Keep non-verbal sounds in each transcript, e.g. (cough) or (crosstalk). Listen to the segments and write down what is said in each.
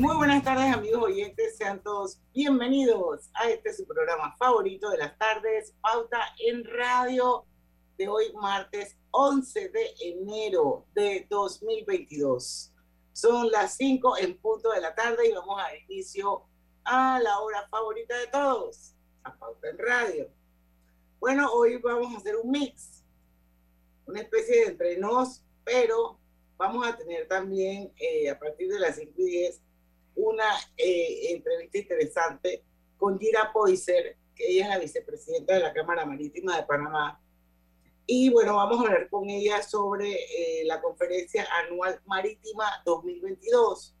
Muy buenas tardes amigos oyentes, sean todos bienvenidos a este su programa favorito de las tardes, Pauta en Radio, de hoy martes 11 de enero de 2022. Son las 5 en punto de la tarde y vamos a inicio a la hora favorita de todos, a Pauta en Radio. Bueno, hoy vamos a hacer un mix, una especie de entrenos, pero vamos a tener también eh, a partir de las 5 y 10 una eh, entrevista interesante con Gira Poiser, que ella es la vicepresidenta de la Cámara Marítima de Panamá. Y bueno, vamos a hablar con ella sobre eh, la conferencia anual marítima 2022,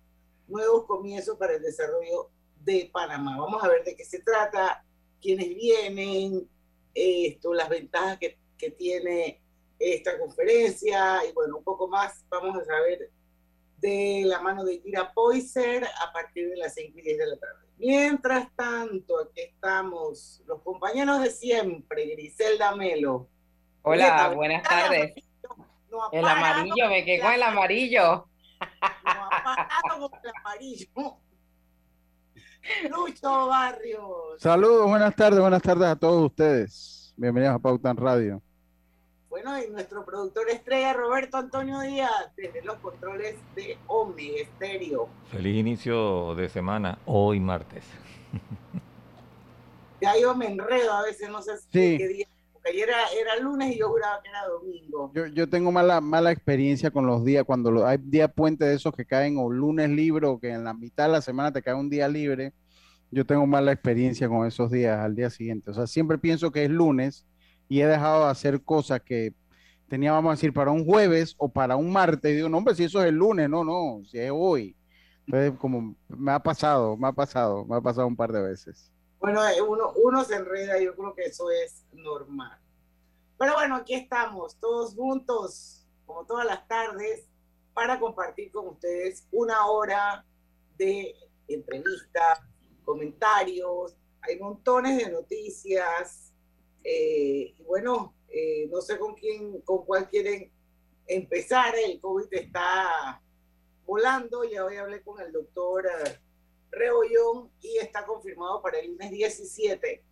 nuevos comienzos para el desarrollo de Panamá. Vamos a ver de qué se trata, quiénes vienen, esto, las ventajas que, que tiene esta conferencia y bueno, un poco más vamos a saber de la mano de Kira Poiser a partir de las 5 y 10 de la tarde. Mientras tanto, aquí estamos los compañeros de siempre, Griselda Melo. Hola, buenas tardes. el amarillo, me quedé con el amarillo. No con el amarillo. Lucho Barrios. Saludos, buenas tardes, buenas tardes a todos ustedes. Bienvenidos a Pautan Radio. Bueno, y nuestro productor estrella Roberto Antonio Díaz, desde los controles de Omni Estéreo. Feliz inicio de semana, hoy martes. (laughs) Ya yo me enredo a veces, no sé qué día. Porque ayer era, lunes y yo juraba que era domingo. Yo, yo tengo mala, mala experiencia con los días, cuando hay día puente de esos que caen o lunes libre o que en la mitad de la semana te cae un día libre. Yo tengo mala experiencia con esos días al día siguiente. O sea, siempre pienso que es lunes y he dejado de hacer cosas que tenía, vamos a decir, para un jueves o para un martes. Y digo, no, hombre, si eso es el lunes, no, no, si es hoy. Entonces, como me ha pasado, me ha pasado, me ha pasado un par de veces. Bueno, eh, uno, uno se enreda, yo creo que eso es normal. Pero bueno, aquí estamos, todos juntos, como todas las tardes, para compartir con ustedes una hora de entrevistas, comentarios, hay montones de noticias, eh, y bueno, eh, no sé con quién, con cuál quieren empezar. El COVID está volando. Ya hoy hablé con el doctor eh, Rebollón y está confirmado para el lunes 17.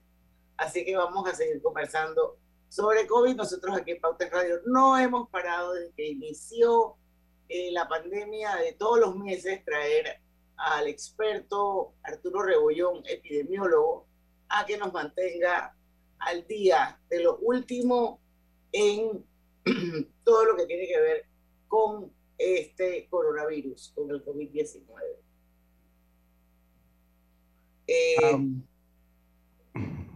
Así que vamos a seguir conversando sobre COVID. Nosotros aquí en Pauta Radio no hemos parado desde que inició la pandemia de todos los meses traer al experto Arturo Rebollón, epidemiólogo, a que nos mantenga al día de lo último en (clears throat) todo lo que tiene que ver con este coronavirus, con el COVID-19. Eh,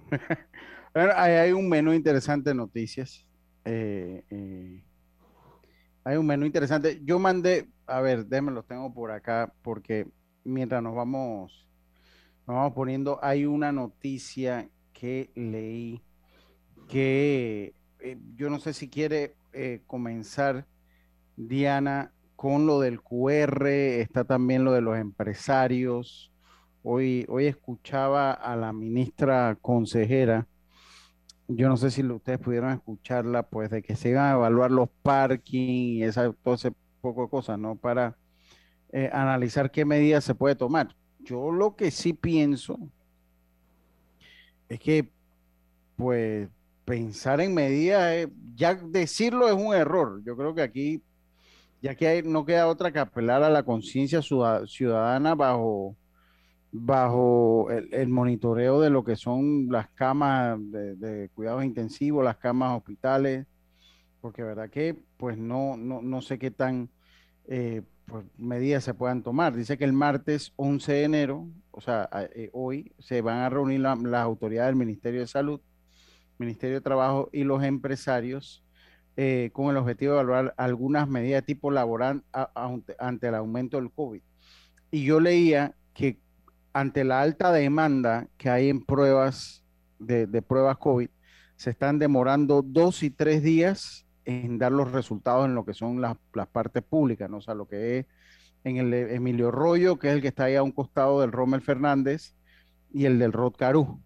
(laughs) hay un menú interesante de noticias. Eh, eh, hay un menú interesante. Yo mandé, a ver, déjenme los tengo por acá, porque mientras nos vamos, nos vamos poniendo, hay una noticia que leí que eh, yo no sé si quiere eh, comenzar, Diana, con lo del QR, está también lo de los empresarios. Hoy, hoy escuchaba a la ministra consejera, yo no sé si ustedes pudieron escucharla, pues de que se iban a evaluar los parking y esa, todo poco de cosas, ¿no? Para eh, analizar qué medidas se puede tomar. Yo lo que sí pienso es que pues pensar en medidas, ya decirlo es un error. Yo creo que aquí, ya que no queda otra que apelar a la conciencia ciudadana bajo, bajo el, monitoreo de lo que son las camas de, cuidados intensivos, las camas hospitales, porque verdad que pues no, no, sé qué tan eh, pues, medidas se puedan tomar. Dice que el martes 11 de enero, o sea, eh, hoy, se van a reunir las autoridades del Ministerio de Salud Ministerio de Trabajo y los empresarios eh, con el objetivo de evaluar algunas medidas de tipo laboral ante el aumento del COVID. Y yo leía que ante la alta demanda que hay en pruebas de, pruebas COVID, se están demorando dos y tres días en dar los resultados en lo que son las, partes públicas, ¿no? o sea, lo que es en el Emilio Rollo, que es el que está ahí a un costado del Rommel Fernández, y el del Rod Carú,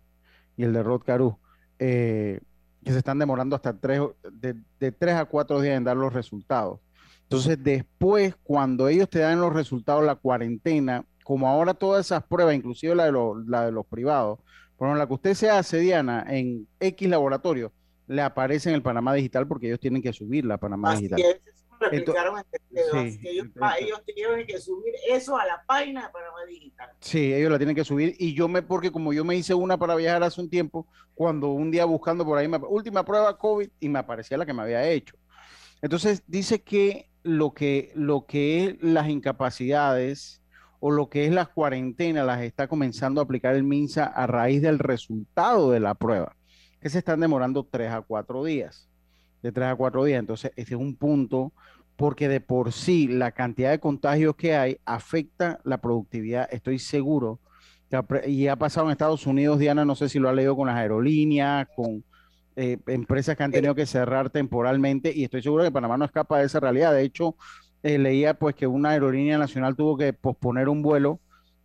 y el de Rod Carú. Eh, que se están demorando hasta tres, de, tres a cuatro días en dar los resultados. Entonces, después, cuando ellos te dan los resultados, la cuarentena, como ahora todas esas pruebas, inclusive la de, la de los privados, por la que usted se hace, Diana, en X laboratorio, le aparece en el Panamá Digital porque ellos tienen que subir la Panamá Digital ellos, tienen que subir eso a la página de Panamá Digital. Sí, ellos la tienen que subir y yo me, porque como yo me hice una para viajar hace un tiempo, cuando un día buscando por ahí, última prueba COVID y me aparecía la que me había hecho. Entonces dice que lo que, lo que es las incapacidades o lo que es las cuarentenas las está comenzando a aplicar el MINSA a raíz del resultado de la prueba, que se están demorando tres a cuatro días de tres a cuatro días. Entonces, ese es un punto porque de por sí la cantidad de contagios que hay afecta la productividad, estoy seguro. y ha pasado en Estados Unidos, Diana, no sé si lo ha leído con las aerolíneas, con eh, empresas que han tenido que cerrar temporalmente, y estoy seguro que Panamá no escapa de esa realidad. De hecho, eh, leía pues que una aerolínea nacional tuvo que posponer un vuelo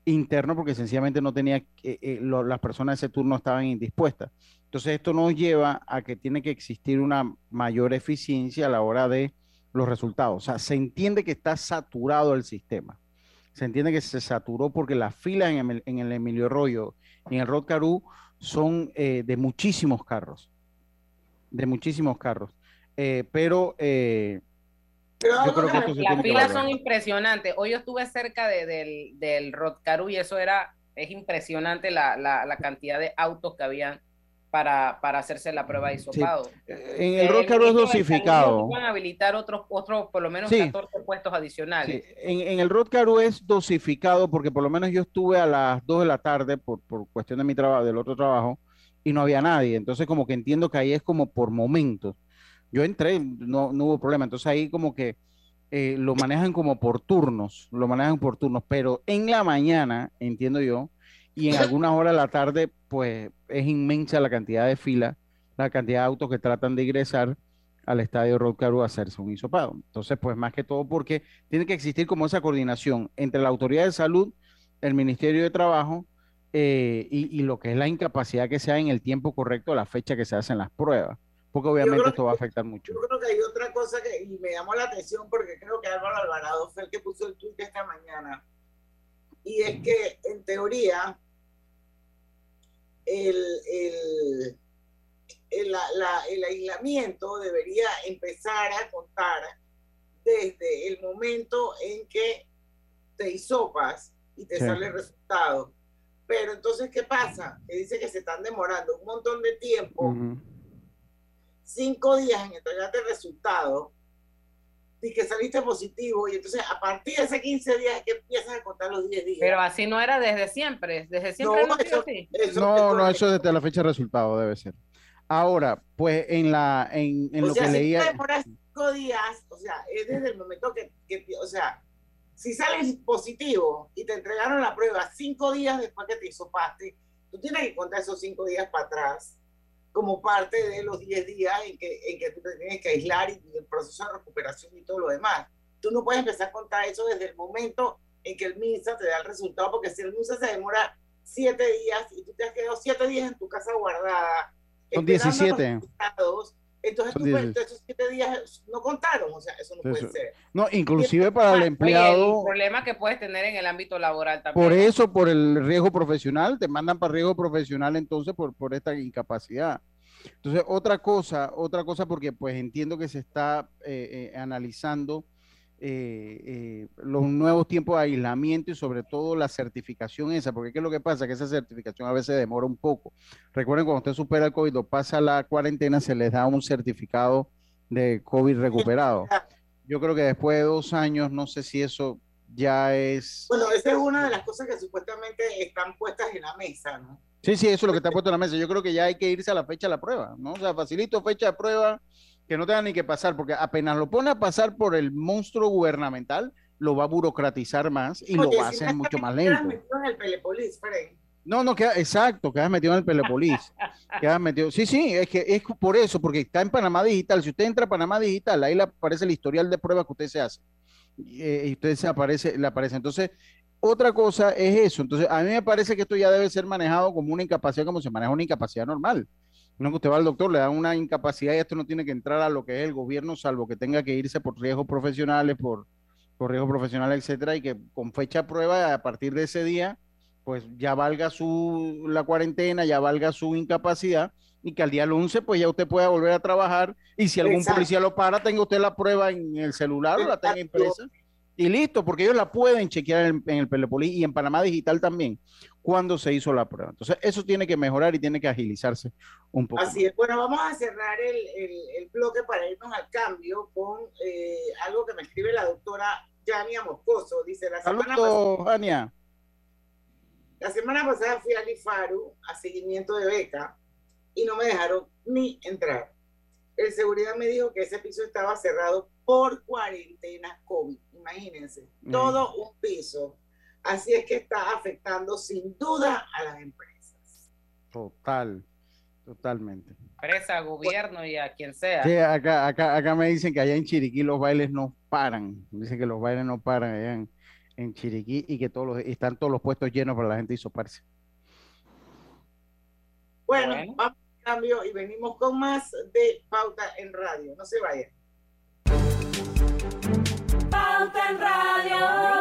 interno porque sencillamente no tenía, eh, las personas de ese turno estaban indispuestas. Entonces esto nos lleva a que tiene que existir una mayor eficiencia a la hora de los resultados. O sea, se entiende que está saturado el sistema. Se entiende que se saturó porque las filas en el, Emilio Arroyo y en el Rod Carú son eh, de muchísimos carros. De muchísimos carros. Eh, pero eh, yo creo que las filas son impresionantes. Hoy yo estuve cerca del, del Rod Carú y eso era, es impresionante la, la, la cantidad de autos que habían para, para hacerse la prueba de hisopado. Eh, en el Rócaro es dosificado. Van a habilitar otros, otros por lo menos 14 puestos adicionales. En, en, el Rócaro es dosificado porque por lo menos yo estuve a las 2 de la tarde por, por cuestión de mi trabajo, del otro trabajo, y no había nadie. Entonces como que entiendo que ahí es como por momentos. Yo entré, no, hubo problema. Entonces ahí como que eh, lo manejan como por turnos, lo manejan por turnos, pero en la mañana, entiendo yo, y en algunas horas de la tarde, pues es inmensa la cantidad de filas, la cantidad de autos que tratan de ingresar al estadio Rocaru a hacerse un hisopado. Entonces, pues más que todo porque tiene que existir como esa coordinación entre la autoridad de salud, el Ministerio de Trabajo eh, y, lo que es la incapacidad que sea en el tiempo correcto, la fecha que se hacen las pruebas, porque obviamente esto va a afectar mucho. Yo creo que hay otra cosa que y me llamó la atención porque creo que Álvaro Alvarado fue el que puso el tweet esta mañana y es que en teoría el, el, el, aislamiento debería empezar a contar desde el momento en que te hisopas y te sale el resultado. Pero entonces, ¿qué pasa? Que dice que se están demorando un montón de tiempo, cinco días en entregarte el resultado, y que saliste positivo y entonces a partir de ese 15 días es que empiezas a contar los 10 días. Pero así no era desde siempre, desde siempre no, eso, no, no, eso desde la fecha de resultado debe ser. Ahora, pues en la en, en lo que si leía... demoras 5 días, o sea, es desde el momento que, que, o sea, si sales positivo y te entregaron la prueba 5 días después que te hisopaste, tú tienes que contar esos 5 días para atrás como parte de los 10 días en que, en que tú te tienes que aislar y, el proceso de recuperación y todo lo demás. Tú no puedes empezar a contar eso desde el momento en que el MINSA te da el resultado, porque si el MINSA se demora 7 días y tú te has quedado 7 días en tu casa guardada, son 17. Entonces, tú, esos siete días no contaron, o sea, eso no puede ser. No, inclusive para el empleado. el problema que puedes tener en el ámbito laboral también. Por eso, por el riesgo profesional, te mandan para riesgo profesional entonces por, por esta incapacidad. Entonces, otra cosa, otra cosa, porque pues entiendo que se está eh, eh, analizando eh, los nuevos tiempos de aislamiento y sobre todo la certificación esa, porque ¿qué es lo que pasa? Que esa certificación a veces demora un poco. Recuerden, cuando usted supera el COVID o pasa la cuarentena, se les da un certificado de COVID recuperado. (laughs) Yo creo que después de dos años, no sé si eso ya es... Bueno, esa es una de las cosas que supuestamente están puestas en la mesa, ¿no? Sí, sí, eso es lo que está puesto en la mesa. Yo creo que ya hay que irse a la fecha de la prueba, ¿no? O sea, facilito fecha de prueba, que no tenga ni que pasar, porque apenas lo pone a pasar por el monstruo gubernamental, lo va a burocratizar más y lo va a hacer mucho más lento. Metido en el Pelepolis, no, no, queda, exacto, quedas metido en el Pelepolis. quedas metido. Sí, sí, es que es por eso, porque está en Panamá Digital. Si usted entra a Panamá Digital, ahí le aparece el historial de pruebas que usted se hace. Eh, y usted se aparece, le aparece. Entonces, otra cosa es eso. Entonces, a mí me parece que esto ya debe ser manejado como una incapacidad, como se maneja una incapacidad normal. No que usted va al doctor, le dan una incapacidad y esto no tiene que entrar a lo que es el gobierno, salvo que tenga que irse por riesgos profesionales, por, por riesgos profesionales, etcétera, y que con fecha prueba, a partir de ese día, pues ya valga su la cuarentena, ya valga su incapacidad y que al día 11 pues ya usted pueda volver a trabajar y si algún policía lo para, tenga usted la prueba en el celular o la tenga impresa y listo, porque ellos la pueden chequear en, el Pelepolí y en Panamá Digital también, cuando se hizo la prueba. Entonces, eso tiene que mejorar y tiene que agilizarse un poco. Así es. Bueno, vamos a cerrar el, el, bloque para irnos al cambio con eh, algo que me escribe la doctora Yania Moscoso. Dice, la semana Saludos, Jania. La semana pasada fui al IFARU a seguimiento de beca y no me dejaron ni entrar. El seguridad me dijo que ese piso estaba cerrado por cuarentena COVID imagínense, mm. todo un piso. Así es que está afectando sin duda a las empresas. Total, totalmente. Empresa, gobierno y a quien sea. Sí, acá, acá, acá me dicen que allá en Chiriquí los bailes no paran. Dicen que los bailes no paran allá en, en Chiriquí y que todos los, están todos los puestos llenos para la gente hisoparse. Bueno, bueno, vamos a cambio y venimos con más de Pauta en Radio. No se vayan. Pauta en Radio.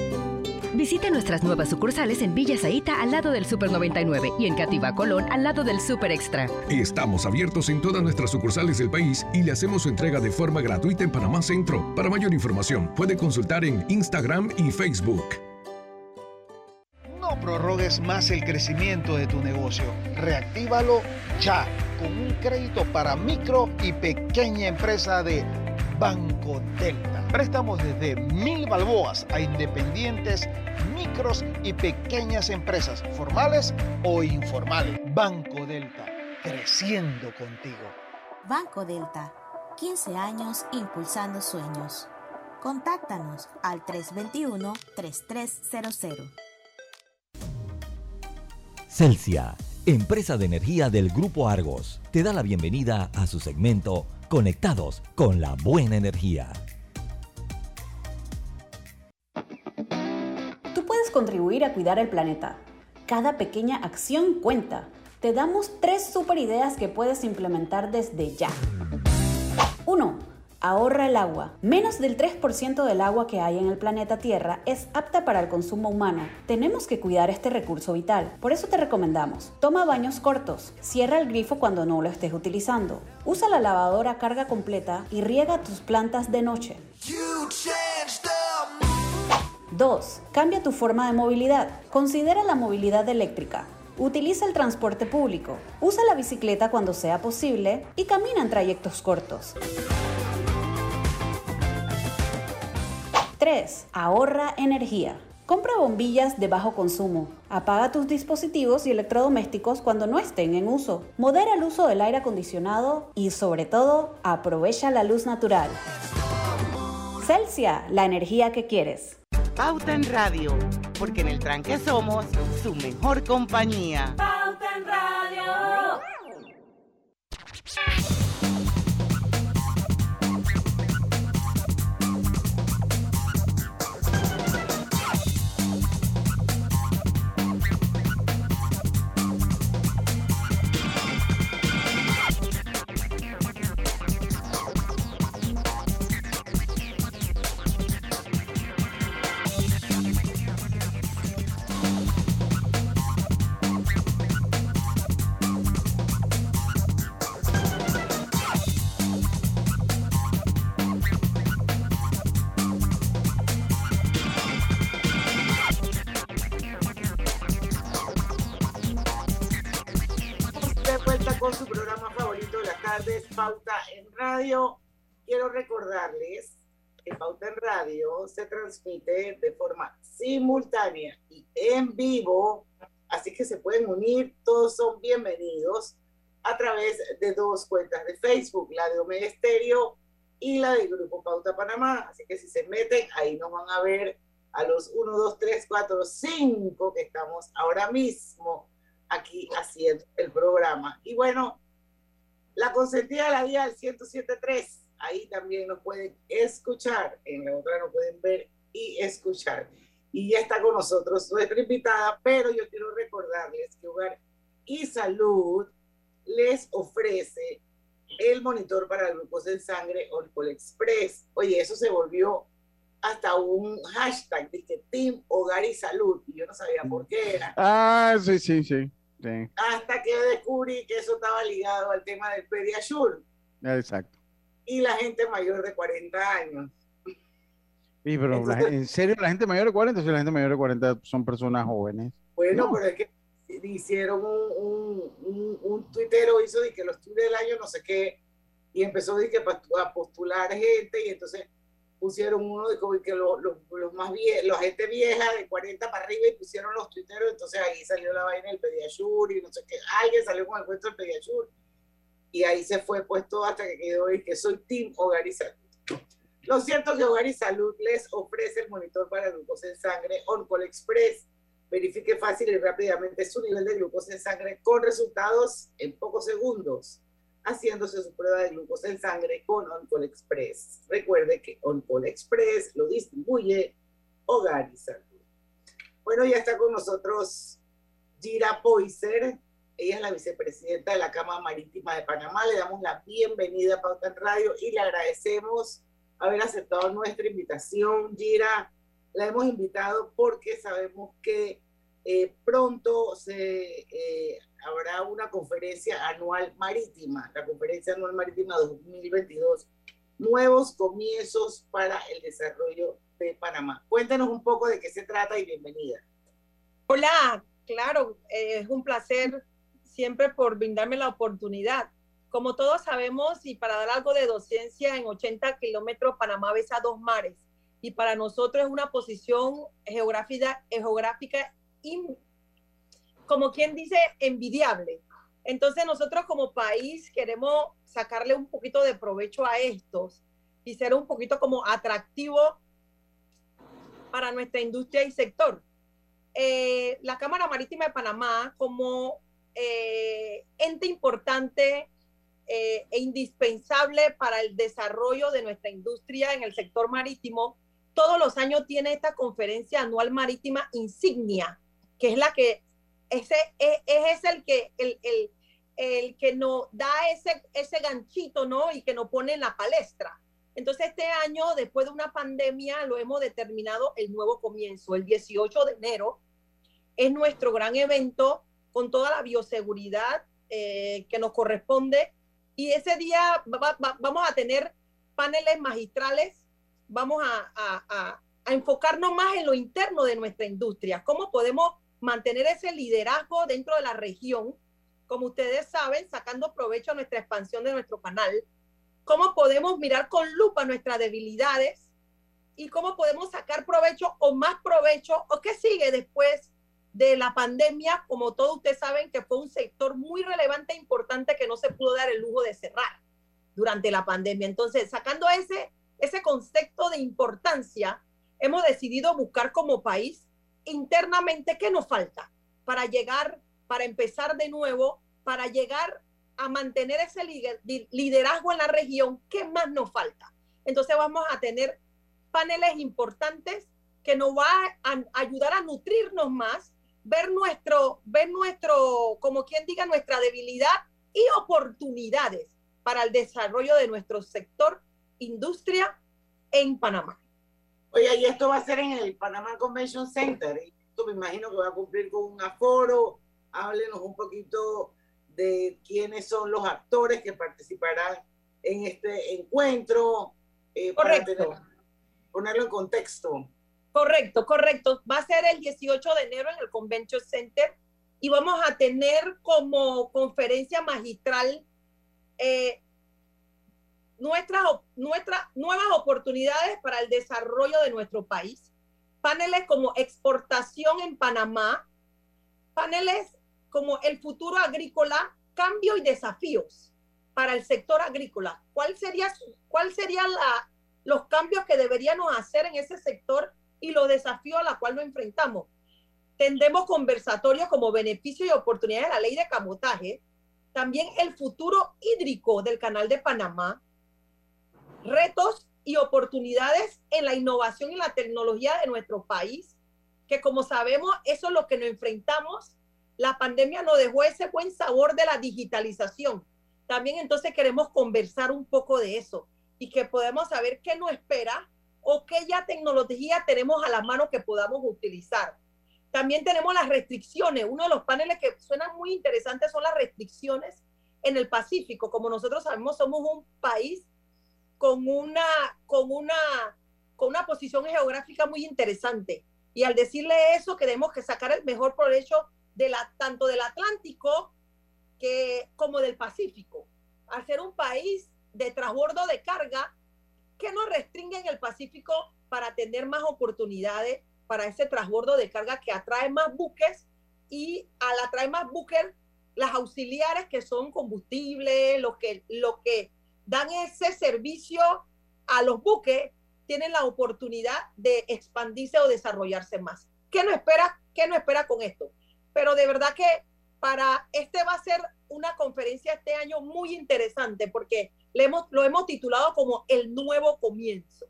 Visite nuestras nuevas sucursales en Villa Zaita al lado del Super 99 y en Cativa Colón al lado del Super Extra. Estamos abiertos en todas nuestras sucursales del país y le hacemos su entrega de forma gratuita en Panamá Centro. Para mayor información, puede consultar en Instagram y Facebook. No prorrogues más el crecimiento de tu negocio. Reactívalo ya con un crédito para micro y pequeña empresa de Banco Delta. Préstamos desde mil balboas a independientes, micros y pequeñas empresas, formales o informales. Banco Delta, creciendo contigo. Banco Delta, 15 años impulsando sueños. Contáctanos al 321-3300. Celsia, empresa de energía del Grupo Argos, te da la bienvenida a su segmento Conectados con la Buena Energía. Tú puedes contribuir a cuidar el planeta. Cada pequeña acción cuenta. Te damos tres super ideas que puedes implementar desde ya. 1 Ahorra el agua. Menos del 3% del agua que hay en el planeta Tierra es apta para el consumo humano. Tenemos que cuidar este recurso vital. Por eso te recomendamos, toma baños cortos, cierra el grifo cuando no lo estés utilizando, usa la lavadora a carga completa y riega tus plantas de noche. 2. Cambia tu forma de movilidad. Considera la movilidad eléctrica. Utiliza el transporte público, usa la bicicleta cuando sea posible y camina en trayectos cortos. 3. Ahorra energía. Compra bombillas de bajo consumo. Apaga tus dispositivos y electrodomésticos cuando no estén en uso. Modera el uso del aire acondicionado y sobre todo, aprovecha la luz natural. Celsia, la energía que quieres. Pauta en Radio, porque en el tranque somos su mejor compañía. Pauta en Radio. Pauta en Radio. Quiero recordarles que Pauta en Radio se transmite de forma simultánea y en vivo, así que se pueden unir, todos son bienvenidos a través de dos cuentas de Facebook, la de Omega Estéreo y la del Grupo Pauta Panamá. Así que si se meten, ahí nos van a ver a los 1, 2, 3, 4, 5 que estamos ahora mismo aquí haciendo el programa. Y bueno, la consentida la día del 107.3, ahí también nos pueden escuchar, en la otra nos pueden ver y escuchar. Y ya está con nosotros nuestra invitada, pero yo quiero recordarles que Hogar y Salud les ofrece el monitor para grupos de sangre Orcol Express. Oye, eso se volvió hasta un hashtag que Team Hogar y Salud, y yo no sabía por qué era. Ah, sí, sí, sí. Hasta que descubrí que eso estaba ligado al tema del Pediasure. Exacto. Y la gente mayor de 40 años. Sí, pero ¿en serio la gente mayor de 40? Si la gente mayor de 40 son personas jóvenes. Bueno, pero es que hicieron un, un, un, tuitero, hizo de que los tweets del año no sé qué, y empezó de que a postular gente, y entonces pusieron uno de que los, los, más viejos, la gente vieja de 40 para arriba y pusieron los tuiteros, entonces ahí salió la vaina del Pediasur y no sé qué, alguien salió con el cuento del Pediasur y ahí se fue puesto hasta que quedó y que soy Team Hogar y Salud. Lo cierto es que Hogar y Salud les ofrece el monitor para glucosa en sangre OnCall Express. Verifique fácil y rápidamente su nivel de glucosa en sangre con resultados en pocos segundos haciéndose su prueba de glucosa en sangre con OnCall Express. Recuerde que OnCall Express lo distribuye Hogar y Salud. Bueno, ya está con nosotros Gira Poiser. Ella es la vicepresidenta de la Cámara Marítima de Panamá. Le damos la bienvenida a Pauta en Radio y le agradecemos haber aceptado nuestra invitación. Gira, la hemos invitado porque sabemos que eh, pronto se eh, habrá una conferencia anual marítima, la conferencia anual marítima 2022, nuevos comienzos para el desarrollo de Panamá. Cuéntanos un poco de qué se trata y bienvenida. Hola, claro, es un placer siempre por brindarme la oportunidad. Como todos sabemos, y para dar algo de docencia, en 80 kilómetros Panamá besa dos mares. Y para nosotros es una posición geográfica, geográfica como quien dice, envidiable, Entonces nosotros como país queremos sacarle un poquito de provecho a estos y ser un poquito como atractivo para nuestra industria y sector. Eh, la Cámara Marítima de Panamá como eh, ente importante eh, e indispensable para el desarrollo de nuestra industria en el sector marítimo, todos los años tiene esta conferencia anual marítima insignia, que es la que ese es, es el que el, el, el, que nos da ese, ese ganchito, ¿no? Y que nos pone en la palestra. Entonces, este año, después de una pandemia, lo hemos determinado el nuevo comienzo. El 18 de enero es nuestro gran evento con toda la bioseguridad eh, que nos corresponde. Y ese día vamos a tener paneles magistrales, vamos a, a, a enfocarnos más en lo interno de nuestra industria, cómo podemos mantener ese liderazgo dentro de la región, como ustedes saben, sacando provecho a nuestra expansión de nuestro canal, cómo podemos mirar con lupa nuestras debilidades y cómo podemos sacar provecho o más provecho o qué sigue después de la pandemia, como todos ustedes saben que fue un sector muy relevante e importante que no se pudo dar el lujo de cerrar durante la pandemia. Entonces, sacando ese, ese concepto de importancia, hemos decidido buscar como país internamente qué nos falta para llegar, para empezar de nuevo, para llegar a mantener ese liderazgo en la región, ¿qué más nos falta? Entonces vamos a tener paneles importantes que nos va a ayudar a nutrirnos más, ver nuestro, ver nuestro, como quien diga, nuestra debilidad y oportunidades para el desarrollo de nuestro sector industria en Panamá. Oye, y esto va a ser en el Panamá Convention Center. Esto me imagino que va a cumplir con un aforo. Háblenos un poquito de quiénes son los actores que participarán en este encuentro. Eh, correcto. Para ponerlo en contexto. Correcto, correcto. Va a ser el 18 de enero en el Convention Center y vamos a tener como conferencia magistral eh, nuestras, nuestras nuevas oportunidades para el desarrollo de nuestro país. Paneles como exportación en Panamá, paneles como el futuro agrícola, cambio y desafíos para el sector agrícola. ¿Cuál sería, cuál sería la, los cambios que deberíamos hacer en ese sector y los desafíos a los cuales nos enfrentamos? Tendremos conversatorios como beneficio y oportunidades de la ley de camotaje, también el futuro hídrico del canal de Panamá, retos y oportunidades en la innovación y la tecnología de nuestro país, que como sabemos, eso es lo que nos enfrentamos. La pandemia nos dejó ese buen sabor de la digitalización. También entonces queremos conversar un poco de eso y que podamos saber qué nos espera o qué ya tecnología tenemos a la mano que podamos utilizar. También tenemos las restricciones. Uno de los paneles que suenan muy interesantes son las restricciones en el Pacífico. Como nosotros sabemos, somos un país con una, con una, con una posición geográfica muy interesante. Y al decirle eso, queremos que sacar el mejor provecho de la, tanto del Atlántico que, como del Pacífico. Al ser un país de transbordo de carga, que nos restringe en el Pacífico para tener más oportunidades para ese transbordo de carga que atrae más buques y al atraer más buques, las auxiliares que son combustibles, lo que, lo que dan ese servicio a los buques, tienen la oportunidad de expandirse o desarrollarse más. ¿Qué nos espera, qué nos espera con esto? Pero de verdad que para este va a ser una conferencia este año muy interesante porque le hemos, lo hemos titulado como el nuevo comienzo.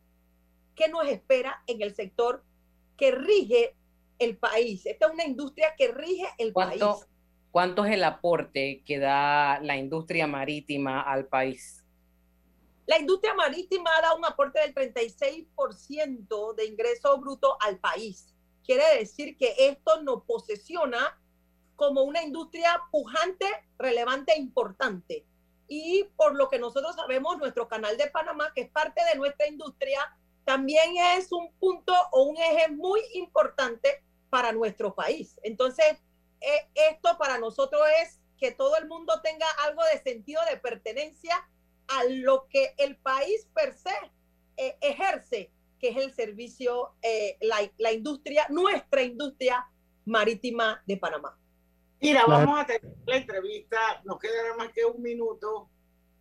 ¿Qué nos espera en el sector que rige el país? Esta es una industria que rige el país. ¿Cuánto es el aporte que da la industria marítima al país? La industria marítima da un aporte del 36% de ingreso bruto al país. Quiere decir que esto nos posesiona como una industria pujante, relevante e importante. Y por lo que nosotros sabemos, nuestro canal de Panamá, que es parte de nuestra industria, también es un punto o un eje muy importante para nuestro país. Entonces, eh, esto para nosotros es que todo el mundo tenga algo de sentido de pertenencia a lo que el país per se eh, ejerce, que es el servicio, eh, la, industria, nuestra industria marítima de Panamá. Mira, vamos a tener la entrevista, nos queda nada más que un minuto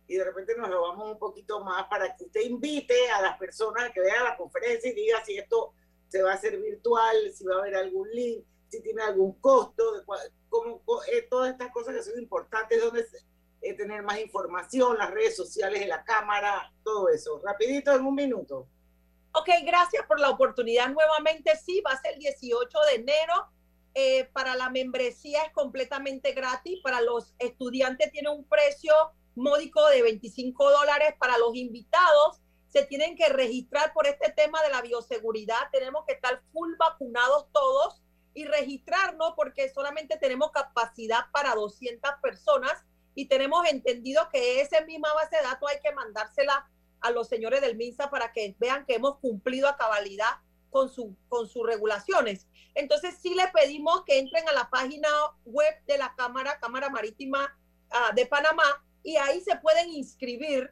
y de repente nos lo vamos un poquito más para que usted invite a las personas que vean la conferencia y diga si esto se va a hacer virtual, si va a haber algún link, si tiene algún costo, como, eh, todas estas cosas que son importantes, donde eh, tener más información, las redes sociales de la Cámara, todo eso. Rapidito, en un minuto. Ok, gracias por la oportunidad nuevamente. Sí, va a ser el 18 de enero. Eh, para la membresía es completamente gratis. Para los estudiantes tiene un precio módico de 25 dólares. Para los invitados se tienen que registrar por este tema de la bioseguridad. Tenemos que estar full vacunados todos y registrarnos porque solamente tenemos capacidad para 200 personas y tenemos entendido que esa misma base de datos hay que mandársela a los señores del MINSA para que vean que hemos cumplido a cabalidad con, su, con sus regulaciones. Entonces sí le pedimos que entren a la página web de la Cámara, Cámara Marítima ah, de Panamá, y ahí se pueden inscribir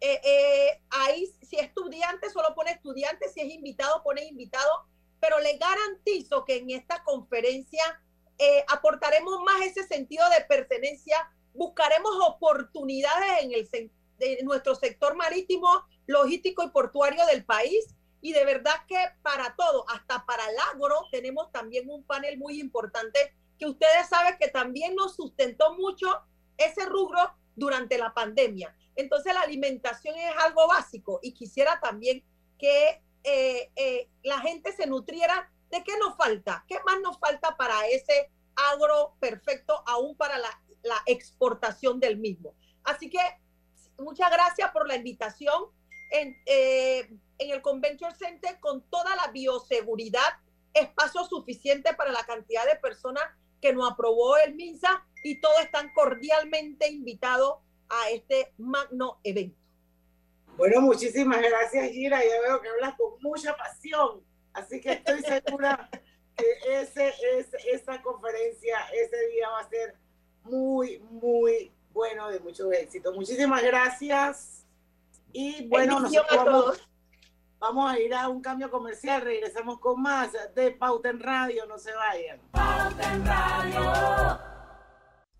eh, eh, ahí si es estudiante solo pone estudiante, si es invitado pone invitado, pero le garantizo que en esta conferencia eh, aportaremos más ese sentido de pertenencia, buscaremos oportunidades en, el, en nuestro sector marítimo, logístico y portuario del país. Y de verdad que para todo, hasta para el agro, tenemos también un panel muy importante que ustedes saben que también nos sustentó mucho ese rubro durante la pandemia. Entonces la alimentación es algo básico y quisiera también que eh, eh, la gente se nutriera de qué nos falta, qué más nos falta para ese agro perfecto, aún para la, exportación del mismo. Así que muchas gracias por la invitación en, eh, en el Convention Center con toda la bioseguridad, espacio suficiente para la cantidad de personas que nos aprobó el MINSA y todos están cordialmente invitados a este magno evento. Bueno, muchísimas gracias, Gira. Ya veo que hablas con mucha pasión, así que estoy segura que ese, esa conferencia, ese día va a ser muy, muy bueno, de mucho éxito. Muchísimas gracias. Y bueno, nosotros vamos, vamos, a ir a un cambio comercial. Regresamos con más de Pauta en Radio. No se vayan. Pauta en Radio.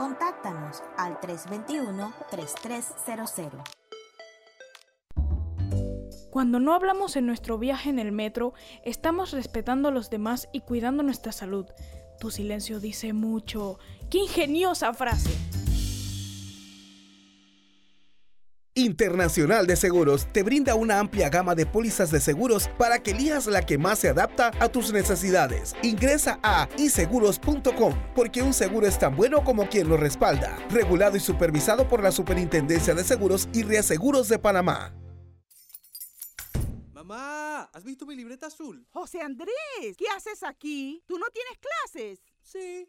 Contáctanos al 321-3300. Cuando no hablamos en nuestro viaje en el metro, estamos respetando a los demás y cuidando nuestra salud. Tu silencio dice mucho. ¡Qué ingeniosa frase! Internacional de Seguros te brinda una amplia gama de pólizas de seguros para que elijas la que más se adapta a tus necesidades. Ingresa a iseguros.com porque un seguro es tan bueno como quien lo respalda. Regulado y supervisado por la Superintendencia de Seguros y Reaseguros de Panamá. Mamá, ¿has visto mi libreta azul? José Andrés, ¿qué haces aquí? ¿Tú no tienes clases? Sí,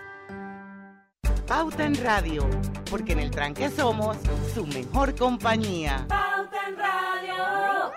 Pauta en Radio, porque en el tranque somos su mejor compañía. Pauta en Radio.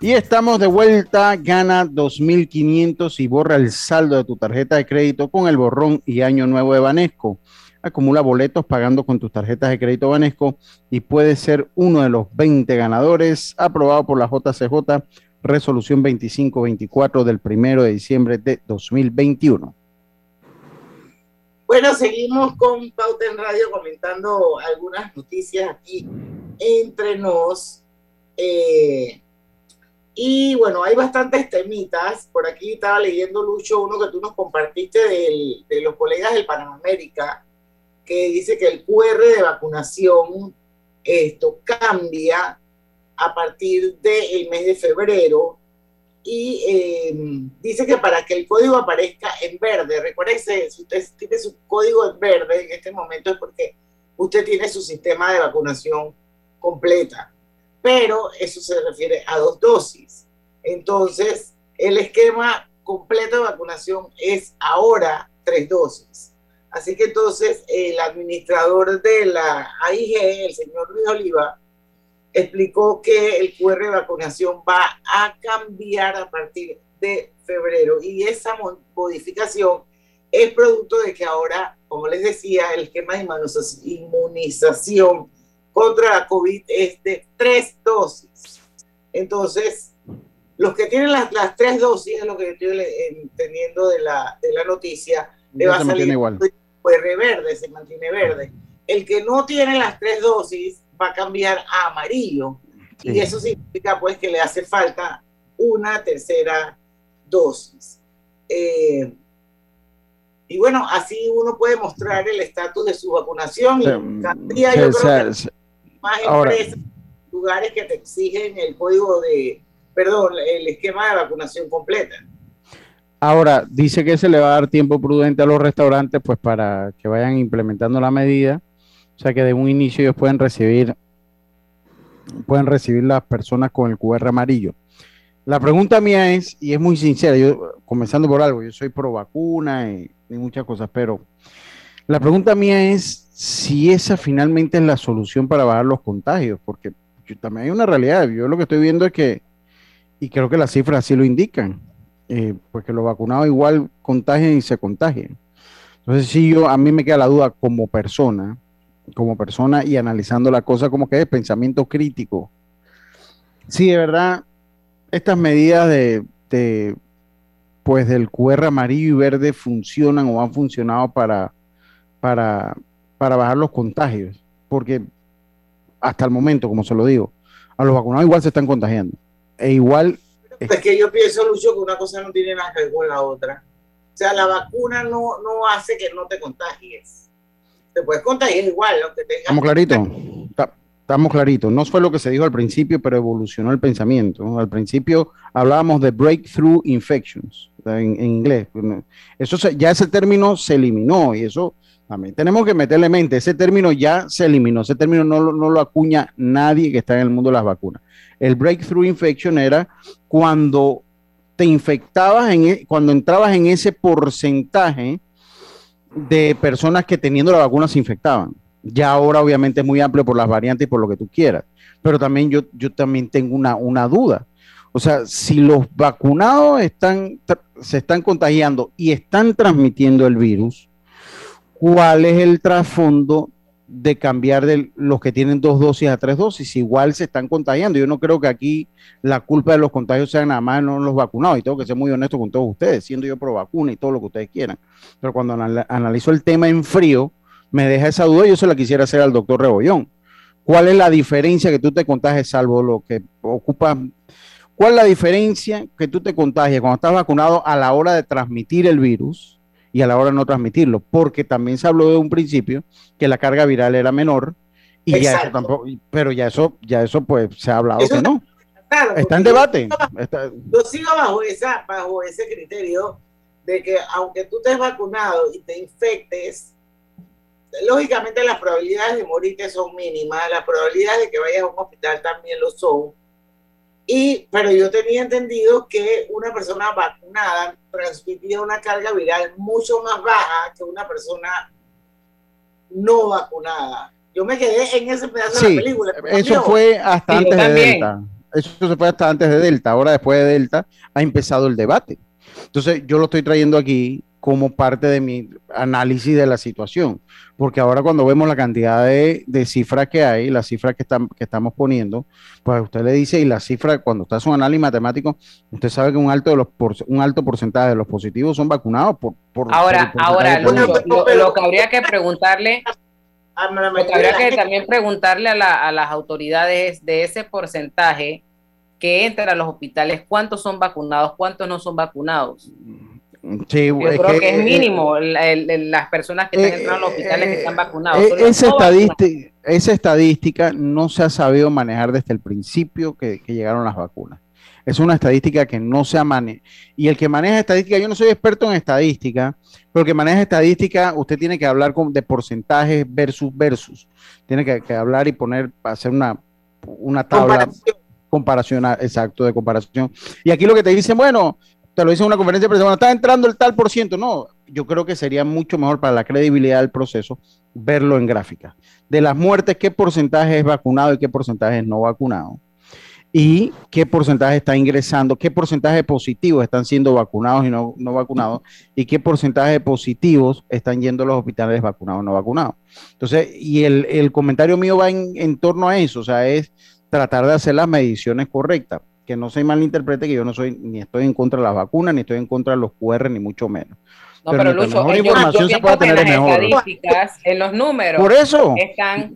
Y estamos de vuelta, gana 2.500 y borra el saldo de tu tarjeta de crédito con el borrón y año nuevo de Banesco. Acumula boletos pagando con tus tarjetas de crédito Banesco y puedes ser uno de los 20 ganadores aprobado por la JCJ resolución 2524 del primero de diciembre de 2021. Bueno, seguimos con Pauta en Radio comentando algunas noticias aquí entre nos. Eh, y bueno, hay bastantes temitas. Por aquí estaba leyendo, Lucho, uno que tú nos compartiste de los colegas del Panamérica, que dice que el QR de vacunación esto cambia a partir del mes de febrero y em, dice que para que el código aparezca en verde, recuérdese, si usted tiene su código en verde en este momento es porque usted tiene su sistema de vacunación completa pero eso se refiere a dos dosis. Entonces, el esquema completo de vacunación es ahora tres dosis. Así que entonces el administrador de la AIG, el señor Luis Oliva, explicó que el QR de vacunación va a cambiar a partir de febrero y esa modificación es producto de que ahora, como les decía, el esquema de inmunización contra la COVID es de tres dosis. Entonces, los que tienen las, las tres dosis, es lo que estoy entendiendo de la, de la noticia, le va a salir igual. Pues verde, se mantiene verde. El que no tiene las tres dosis va a cambiar a amarillo. Y eso significa pues que le hace falta una tercera dosis. Eh, y bueno, así uno puede mostrar el estatus de su vacunación. Y yo creo que más empresas, lugares que te exigen el código de, perdón, el esquema de vacunación completa. Ahora, dice que se le va a dar tiempo prudente a los restaurantes, pues para que vayan implementando la medida, o sea que de un inicio ellos pueden recibir, pueden recibir las personas con el QR amarillo. La pregunta mía es, y es muy sincera, yo comenzando por algo, yo soy pro vacuna y muchas cosas, pero la pregunta mía es si esa finalmente es la solución para bajar los contagios, porque también hay una realidad. Yo lo que estoy viendo es que, y creo que las cifras así lo indican, eh, pues que los vacunados igual contagian y se contagian. Entonces, si yo, a mí me queda la duda como persona, como persona y analizando la cosa como que es pensamiento crítico. Si de verdad estas medidas de, pues del QR amarillo y verde funcionan o han funcionado para para, para bajar los contagios, porque hasta el momento, como se lo digo, a los vacunados igual se están contagiando. E igual... Es que yo pienso, Lucho, que una cosa no tiene nada que ver con la otra. O sea, la vacuna no, no hace que no te contagies. Te puedes contagiar igual, tengas. Estamos claritos. Estamos claritos. No fue lo que se dijo al principio, pero evolucionó el pensamiento. Al principio hablábamos de breakthrough infections en, en inglés. Eso ya ese término se eliminó y eso también tenemos que meterle mente, ese término ya se eliminó, ese término no, no lo acuña nadie que está en el mundo de las vacunas. El breakthrough infection era cuando te infectabas, en, e, cuando entrabas en ese porcentaje de personas que teniendo la vacuna se infectaban. Ya ahora obviamente es muy amplio por las variantes y por lo que tú quieras, pero también yo, yo también tengo una, una duda. O sea, si los vacunados están, se están contagiando y están transmitiendo el virus, cuál es el trasfondo de cambiar de los que tienen dos dosis a tres dosis. Igual se están contagiando. Yo no creo que aquí la culpa de los contagios sea nada más no los vacunados. Y tengo que ser muy honesto con todos ustedes, siendo yo pro vacuna y todo lo que ustedes quieran. Pero cuando analizo el tema en frío, me deja esa duda yo se la quisiera hacer al doctor Rebollón. ¿Cuál es la diferencia que tú te contagies, salvo lo que ocupa? ¿Cuál es la diferencia que tú te contagies cuando estás vacunado a la hora de transmitir el virus? Y a la hora de no transmitirlo, porque también se habló de un principio que la carga viral era menor y ya eso tampoco, pero ya eso, ya eso pues se ha hablado que no. Está en debate. Yo, sigo bajo esa, bajo ese criterio de que aunque tú estés vacunado y te infectes, lógicamente las probabilidades de morirte son mínimas, las probabilidades de que vayas a un hospital también lo son y, pero yo tenía entendido que una persona vacunada transmitía una carga viral mucho más baja que una persona no vacunada. Yo me quedé en ese pedazo de la película. Eso fue hasta antes de Delta. Eso se fue hasta antes de Delta. Ahora, después de Delta, ha empezado el debate. Entonces, yo lo estoy trayendo aquí como parte de mi análisis de la situación, porque ahora cuando vemos la cantidad de, cifras que hay, las cifras que, están, que estamos poniendo, pues usted le dice, y la cifra, cuando está un análisis matemático, usted sabe que un alto, de los un alto porcentaje de los positivos son vacunados por... ahora, ahora, lo, que habría que preguntarle... Lo que habría que también preguntarle a, a las autoridades de ese porcentaje que entra a los hospitales, cuántos son vacunados, cuántos no son vacunados. Sí, Yo creo que, es mínimo las personas que están entrando a los hospitales que están vacunados. Eh, esa, estadística, esa estadística no se ha sabido manejar desde el principio que, llegaron las vacunas. Es una estadística que no se ha manejado. Y el que maneja estadística, yo no soy experto en estadística, pero el que maneja estadística, usted tiene que hablar con, de porcentajes versus versus. Tiene que, hablar y poner, hacer una, una tabla. Comparación. exacto, de comparación. Y aquí lo que te dicen, bueno, te lo dice en una conferencia pero bueno, está entrando el tal por ciento. No, yo creo que sería mucho mejor para la credibilidad del proceso verlo en gráfica. De las muertes, qué porcentaje es vacunado y qué porcentaje es no vacunado. Y qué porcentaje está ingresando, qué porcentaje de positivos están siendo vacunados y no, vacunados, y qué porcentaje de positivos están yendo a los hospitales vacunados o no vacunados. Entonces, y el, el comentario mío va en, en torno a eso, o sea, es tratar de hacer las mediciones correctas que no se malinterprete que yo no soy ni estoy en contra de las vacunas, ni estoy en contra de los QR, ni mucho menos. No, pero, Lucho, mejor información se puede tener en las estadísticas, en los números, por eso están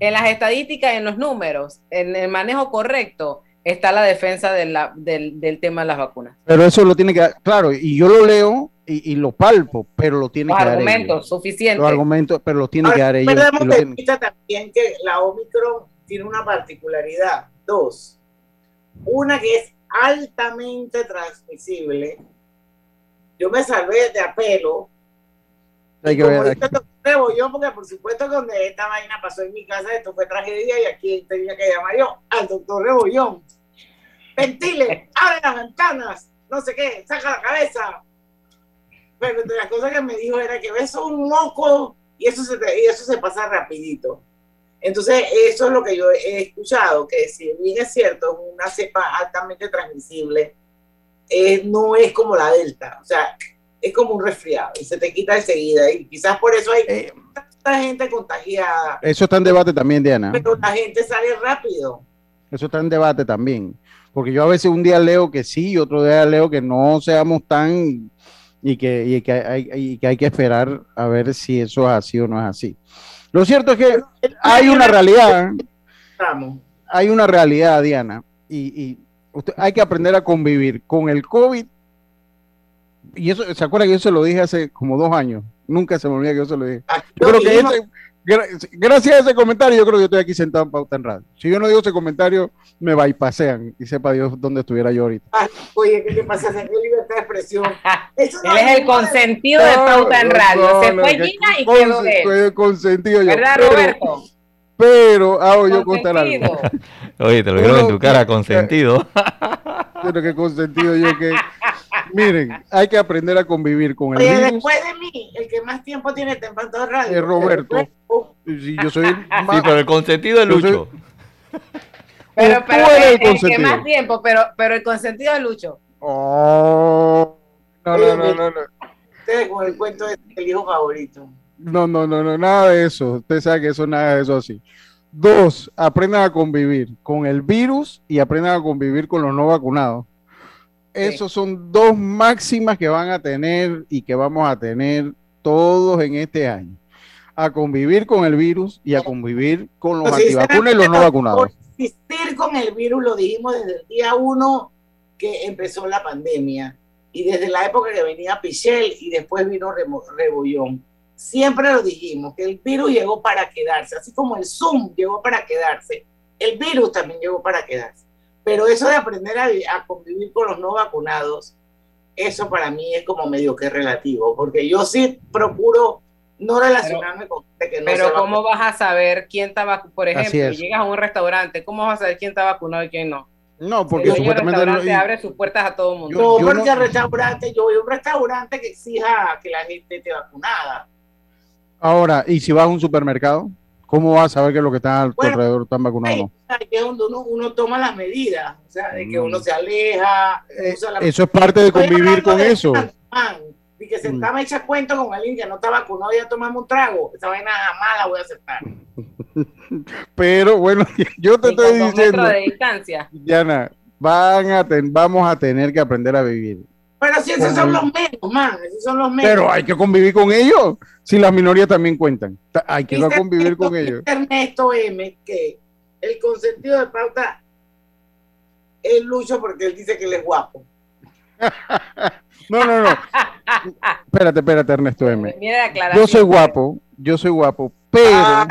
en las estadísticas, en los números, en el manejo correcto, está la defensa de la, del, del, tema de las vacunas. Pero eso lo tiene que dar, claro, y yo lo leo y, y lo palpo, pero lo tiene que dar. argumentos suficientes. Los argumentos, pero lo tiene que dar ellos. Pero también que la Omicron tiene una particularidad. Dos, una que es altamente transmisible. Yo me salvé de apelo. Hay que ver. Yo, porque por supuesto que donde esta vaina pasó en mi casa, esto fue tragedia y aquí tenía que llamar yo al doctor Rebollón. Ventile, abre las ventanas, no sé qué, saca la cabeza. Pero entre las cosas que me dijo era que ves un moco y eso se, y eso se pasa rapidito. Entonces, eso es lo que yo he escuchado, que si bien es cierto, una cepa altamente transmisible, eh, no es como la delta, o sea, es como un resfriado y se te quita enseguida y quizás por eso hay eh, tanta gente contagiada. Eso está en debate también, Diana. Pero la gente sale rápido. Eso está en debate también, porque yo a veces un día leo que sí y otro día leo que no seamos tan y que, y que, hay, y que hay que esperar a ver si eso es así o no es así. Lo cierto es que hay una realidad. Hay una realidad, Diana, y, usted, hay que aprender a convivir con el COVID. Y eso, ¿se acuerda que yo se lo dije hace como dos años? Nunca se me olvida que yo se lo dije. Ah, yo creo que gracias a ese comentario, yo creo que yo estoy aquí sentado en Pauta en Radio. Si yo no digo ese comentario, me bypasean y sepa Dios dónde estuviera yo ahorita. oye, ¿qué te pasa? ¿Qué libertad de expresión? (laughs) Eso él es el consentido de Pauta en Radio. Se fue Gina y quedó él. Fue consentido yo. ¿Verdad, Roberto? Pero hago yo contar algo. (laughs) Oye, te lo vieron en tu cara, consentido. (laughs) Pero que consentido yo que Miren, hay que aprender a convivir con el Oye, después de mí, el que más tiempo tiene Tempanto Radio. Es Roberto. Sí, yo soy (laughs) más... Sí, pero el consentido de Lucho. Pero, pero el, el, que más tiempo, pero, pero el consentido de Lucho. Oh. No, no, no, no, no. Ustedes con el cuento del hijo favorito. No, no, no, no, nada de eso. Usted sabe que eso nada de eso así. Dos, aprendan a convivir con el virus y aprendan a convivir con los no vacunados. Esos son dos máximas que van a tener y que vamos a tener todos en este año. A convivir con el virus y a convivir con los antivacunas y los no (laughs) vacunados. Existir con el virus lo dijimos desde el día uno que empezó la pandemia y desde la época que venía Pichel y después vino Rebollón. Siempre lo dijimos, que el virus llegó para quedarse, así como el Zoom llegó para quedarse, el virus también llegó para quedarse. Pero eso de aprender a, convivir con los no vacunados, eso para mí es como medio que relativo, porque yo sí procuro no relacionarme con gente que no Pero ¿cómo vas a saber quién está vacunado? Por ejemplo, llegas a un restaurante, ¿cómo vas a saber quién está vacunado y quién no? No, porque supuestamente el restaurante abre sus puertas a todo el mundo. no, porque el restaurante, yo voy a un restaurante que exija que la gente esté vacunada. Ahora, ¿y si vas a un supermercado? ¿Cómo vas a saber que lo que está a tu alrededor están vacunados? es donde uno, toma las medidas, o sea, de que uno se aleja. Eh, eso es parte de convivir con eso. Y que se mm. estaba hecha cuento con alguien que no está vacunado y ya tomamos un trago. Esa vaina jamás la voy a aceptar. (laughs) Pero bueno, (laughs) yo te estoy diciendo. de distancia. (laughs) Diana, van a vamos a tener que aprender a vivir. Pero si esos son los menos, man, esos son los menos. Pero hay que convivir con ellos. Si las minorías también cuentan, hay que convivir con ellos. Ernesto M, que el consentido de pauta es Lucho porque él dice que él es guapo. No, no, no. (laughs) espérate, espérate, Ernesto M. Yo soy guapo, yo soy guapo, pero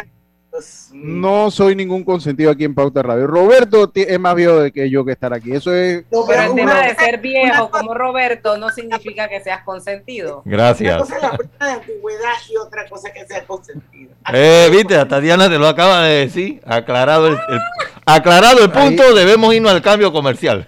no soy ningún consentido aquí en Pauta Radio. Roberto es más viejo de que yo que estar aquí. Eso es. pero el tema de ser viejo como Roberto no significa que seas consentido. Gracias. Una cosa es la prueba de antigüedad y otra cosa que seas consentido. Eh, viste, hasta Diana te lo acaba de decir. Aclarado el, aclarado el punto, debemos irnos al cambio comercial.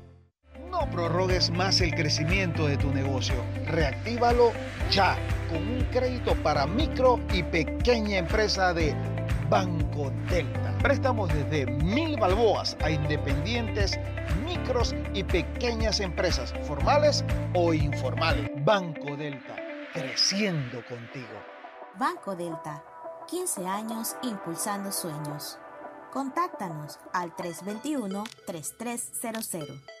No prorrogues más el crecimiento de tu negocio. Reactívalo ya con un crédito para micro y pequeña empresa de Banco Delta. Préstamos desde mil balboas a independientes micros y pequeñas empresas, formales o informales. Banco Delta, creciendo contigo. Banco Delta, 15 años impulsando sueños. Contáctanos al 321-3300.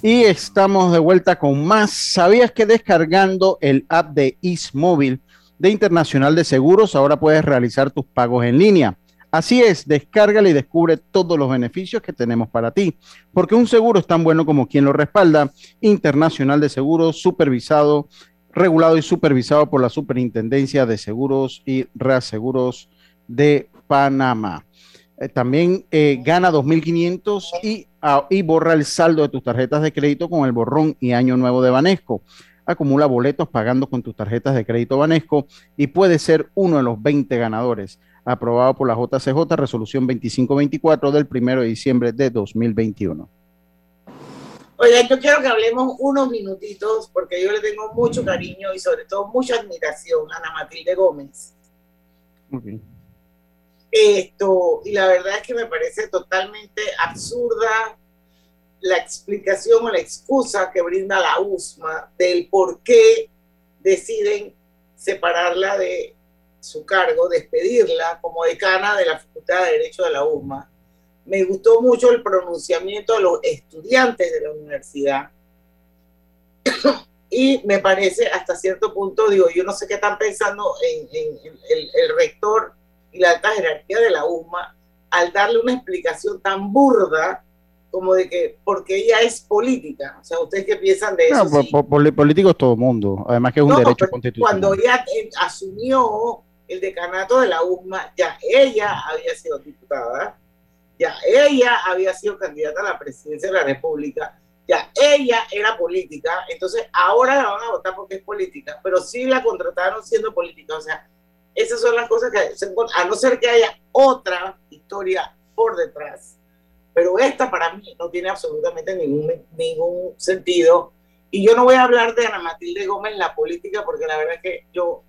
Y estamos de vuelta con más. ¿Sabías que descargando el app de Ismóvil de Internacional de Seguros ahora puedes realizar tus pagos en línea? Así es, descárgala y descubre todos los beneficios que tenemos para ti, porque un seguro es tan bueno como quien lo respalda. Internacional de Seguros, supervisado, regulado y supervisado por la Superintendencia de Seguros y Reaseguros de Panamá. Eh, también eh, gana 2.500 y, ah, y borra el saldo de tus tarjetas de crédito con el borrón y año nuevo de Banesco. Acumula boletos pagando con tus tarjetas de crédito Banesco y puede ser uno de los 20 ganadores. Aprobado por la JCJ, resolución 2524 del 1 de diciembre de 2021. Oiga, yo quiero que hablemos unos minutitos porque yo le tengo mucho cariño y sobre todo mucha admiración a Ana Matilde Gómez. Okay. Esto, y la verdad es que me parece totalmente absurda la explicación o la excusa que brinda la USMA del por qué deciden separarla de su cargo, despedirla como decana de la Facultad de Derecho de la USMA. Me gustó mucho el pronunciamiento de los estudiantes de la universidad. y me parece hasta cierto punto, digo, yo no sé qué están pensando en, el, el rector y la alta jerarquía de la UMA al darle una explicación tan burda como de que, porque ella es política. O sea, ¿ustedes qué piensan de eso? No, político es todo mundo, además que es un derecho constitucional. Cuando ella eh, asumió el decanato de la UMA, ya ella había sido diputada, ya ella había sido candidata a la presidencia de la República, ya ella era política, entonces ahora la van a votar porque es política, pero sí la contrataron siendo política. O sea, esas son las cosas que, a no ser que haya otra historia por detrás. Pero esta para mí no tiene absolutamente ningún, ningún sentido. Y yo no voy a hablar de Ana Matilde Gómez en la política porque la verdad es que yo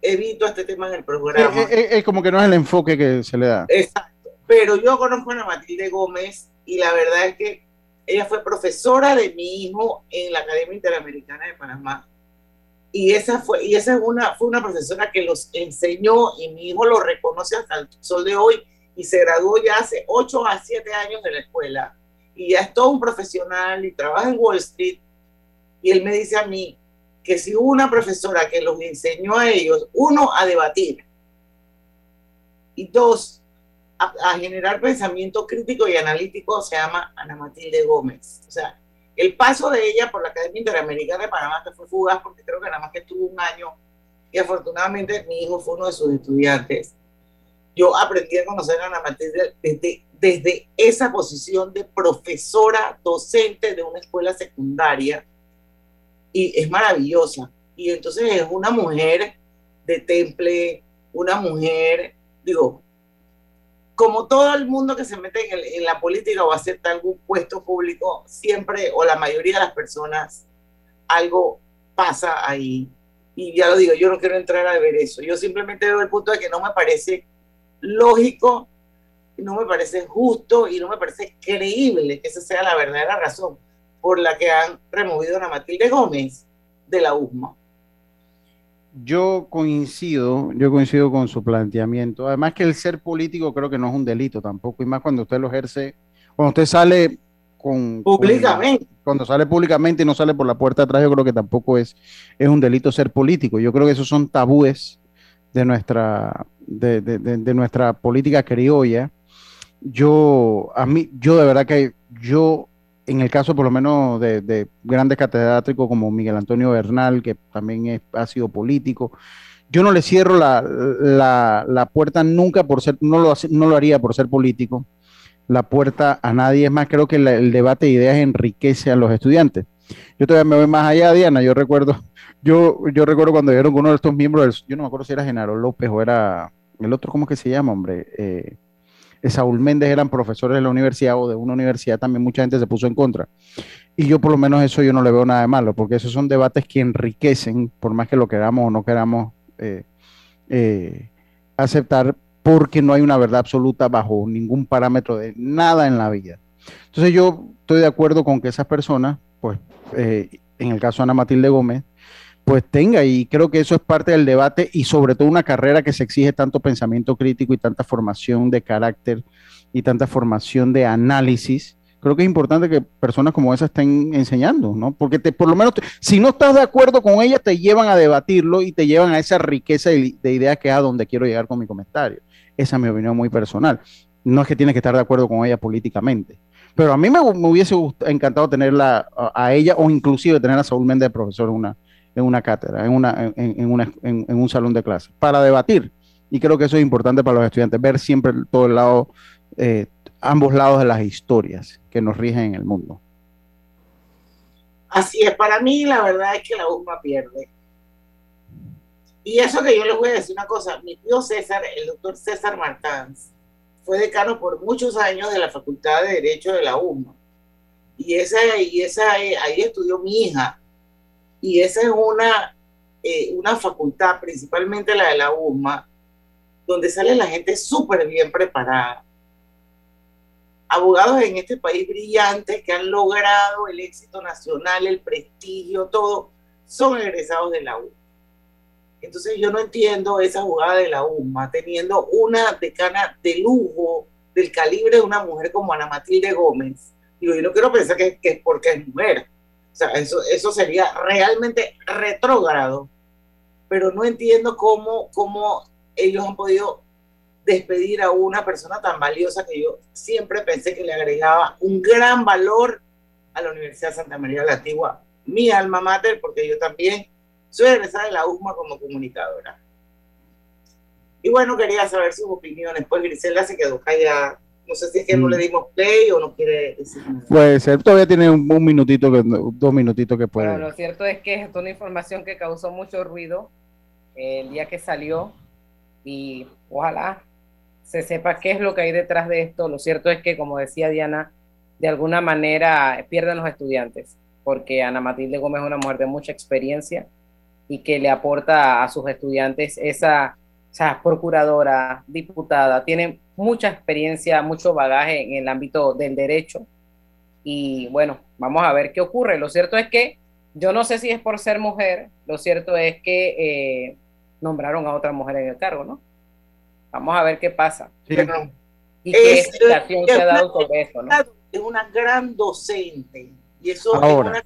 evito este tema en el programa. Es, como que no es el enfoque que se le da. Exacto. Pero yo conozco a Ana Matilde Gómez y la verdad es que ella fue profesora de mi hijo en la Academia Interamericana de Panamá. Y esa fue, y esa es una, fue una profesora que los enseñó y mi hijo lo reconoce hasta el sol de hoy y se graduó ya hace 8 a 7 años de la escuela. Y ya es todo un profesional y trabaja en Wall Street. Y él me dice a mí que si hubo una profesora que los enseñó a ellos, uno, a debatir, y dos, a, generar pensamiento crítico y analítico se llama Ana Matilde Gómez. O sea, el paso de ella por la Academia Interamericana de Panamá, que fue fugaz, porque creo que nada más que estuvo un año, y afortunadamente mi hijo fue uno de sus estudiantes. Yo aprendí a conocer a Ana Matilde desde, desde esa posición de profesora docente de una escuela secundaria, y es maravillosa. Y entonces es una mujer de temple, una mujer, digo, como todo el mundo que se mete en, la política o acepta algún puesto público, siempre o la mayoría de las personas, algo pasa ahí. Y ya lo digo, yo no quiero entrar a ver eso. Yo simplemente veo el punto de que no me parece lógico, no me parece justo y no me parece creíble que esa sea la verdadera razón por la que han removido a Matilde Gómez de la USMA yo coincido, yo coincido con su planteamiento. Además que el ser político creo que no es un delito tampoco, y más cuando usted lo ejerce, cuando usted sale con... Públicamente. cuando sale públicamente y no sale por la puerta atrás, yo creo que tampoco es, es un delito ser político. Yo creo que esos son tabúes de nuestra, de, de, de nuestra política criolla. Yo, a mí, yo de verdad que yo en el caso por lo menos de, grandes catedráticos como Miguel Antonio Bernal, que también ha sido político, yo no le cierro la, puerta nunca por ser, no lo, no lo haría por ser político, la puerta a nadie. Es más, creo que el debate de ideas enriquece a los estudiantes. Yo todavía me voy más allá, Diana. Yo recuerdo, (laughs) yo, yo recuerdo cuando vieron uno de estos miembros, yo no me acuerdo si era Genaro López o era el otro, ¿cómo que se llama, hombre? Eh, Saúl Méndez eran profesores de la universidad o de una universidad, también mucha gente se puso en contra. Y yo por lo menos eso yo no le veo nada de malo, porque esos son debates que enriquecen, por más que lo queramos o no queramos eh, eh, aceptar, porque no hay una verdad absoluta bajo ningún parámetro de nada en la vida. Entonces yo estoy de acuerdo con que esas personas, pues eh, en el caso de Ana Matilde Gómez, pues tenga, y creo que eso es parte del debate y sobre todo una carrera que se exige tanto pensamiento crítico y tanta formación de carácter y tanta formación de análisis. Creo que es importante que personas como esas estén enseñando, ¿no? Porque te, por lo menos, si no estás de acuerdo con ellas, te llevan a debatirlo y te llevan a esa riqueza de, ideas que es a donde quiero llegar con mi comentario. Esa es mi opinión muy personal. No es que tienes que estar de acuerdo con ella políticamente. Pero a mí me, hubiese encantado tenerla a, ella o inclusive tener a Saúl Méndez de profesor una, en una cátedra, en, una, en, una, en, un salón de clase, para debatir. Y creo que eso es importante para los estudiantes, ver siempre todo el lado, eh, ambos lados de las historias que nos rigen en el mundo. Así es, para mí la verdad es que la UMA pierde. Y eso que yo les voy a decir una cosa, mi tío César, el doctor César Martans, fue decano por muchos años de la Facultad de Derecho de la UMA. Y esa, y esa, ahí estudió mi hija, y esa es una, eh, una facultad, principalmente la de la UMA, donde sale la gente súper bien preparada. Abogados en este país brillantes que han logrado el éxito nacional, el prestigio, todo, son egresados de la UMA. Entonces yo no entiendo esa jugada de la UMA, teniendo una decana de lujo del calibre de una mujer como Ana Matilde Gómez. Digo, yo no quiero pensar que, que es porque es mujer, o sea, eso, eso sería realmente retrógrado, pero no entiendo cómo, cómo ellos han podido despedir a una persona tan valiosa que yo siempre pensé que le agregaba un gran valor a la Universidad de Santa María de la Antigua, mi alma mater, porque yo también soy egresada de la USMA como comunicadora. Y bueno, quería saber sus opiniones, pues Griselda se quedó callada. No sé si es que no le mm. dimos play o no quiere decir nada. Puede ser, todavía tiene un, minutito, que, dos minutitos que puede. Bueno, lo cierto es que es una información que causó mucho ruido el día que salió y ojalá se sepa qué es lo que hay detrás de esto. Lo cierto es que, como decía Diana, de alguna manera pierden los estudiantes, porque Ana Matilde Gómez es una mujer de mucha experiencia y que le aporta a sus estudiantes esa, esa procuradora, diputada, tiene mucha experiencia, mucho bagaje en el ámbito del derecho. Y bueno, vamos a ver qué ocurre. Lo cierto es que yo no sé si es por ser mujer, lo cierto es que eh, nombraron a otra mujer en el cargo, ¿no? Vamos a ver qué pasa. Y qué explicación se ha dado sobre eso, ¿no? Es una gran docente. Y eso es una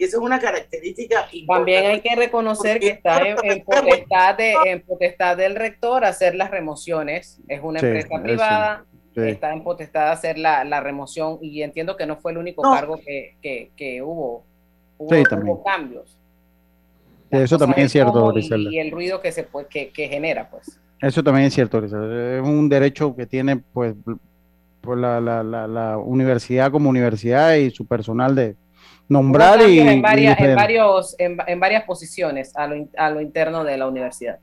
y eso es una característica También hay que reconocer que está en, potestad de, en, potestad del rector hacer las remociones. Es una empresa privada, está en potestad de hacer la, la, remoción y entiendo que no fue el único cargo que, que, que hubo. Hubo, cambios. eso también es cierto, y, y, el ruido que, se, que, que genera, pues. Eso también es cierto, Es un derecho que tiene, pues, por la, la, la, la universidad como universidad y su personal de, nombrar y, en, varias, en, varios, en, en, varias posiciones a lo, a lo interno de la universidad.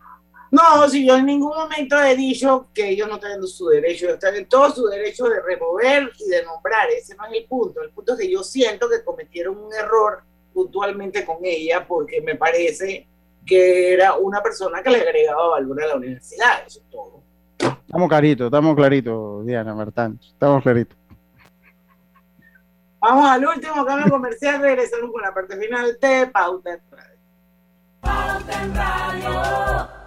No, si yo en ningún momento he dicho que ellos no tienen su derecho, están en todo su derecho de remover y de nombrar, ese no es el punto. El punto es que yo siento que cometieron un error puntualmente con ella porque me parece que era una persona que le agregaba valor a la universidad, eso es todo. Estamos claritos, estamos claritos, Diana Martán, estamos claritos. Vamos al último cambio comercial, regresamos con la parte final de Pauta en Radio. Pauta Radio.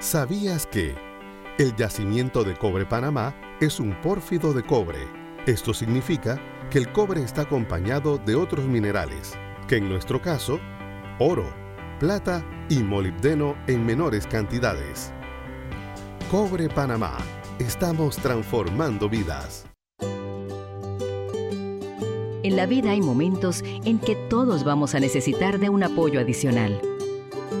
¿Sabías que el yacimiento de cobre Panamá es un pórfido de cobre? Esto significa que el cobre está acompañado de otros minerales, que en nuestro caso, oro, plata y molibdeno en menores cantidades. Cobre Panamá. Estamos transformando vidas. En la vida hay momentos en que todos vamos a necesitar de un apoyo adicional.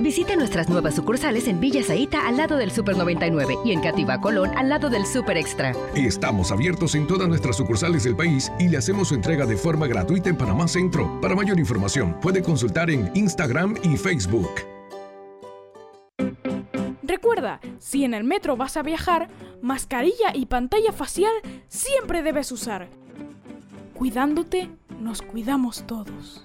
Visite nuestras nuevas sucursales en Villa Zaita al lado del Super 99 y en Cativa Colón al lado del Super Extra. Estamos abiertos en todas nuestras sucursales del país y le hacemos su entrega de forma gratuita en Panamá Centro. Para mayor información, puede consultar en Instagram y Facebook. Recuerda, si en el metro vas a viajar, mascarilla y pantalla facial siempre debes usar. Cuidándote, nos cuidamos todos.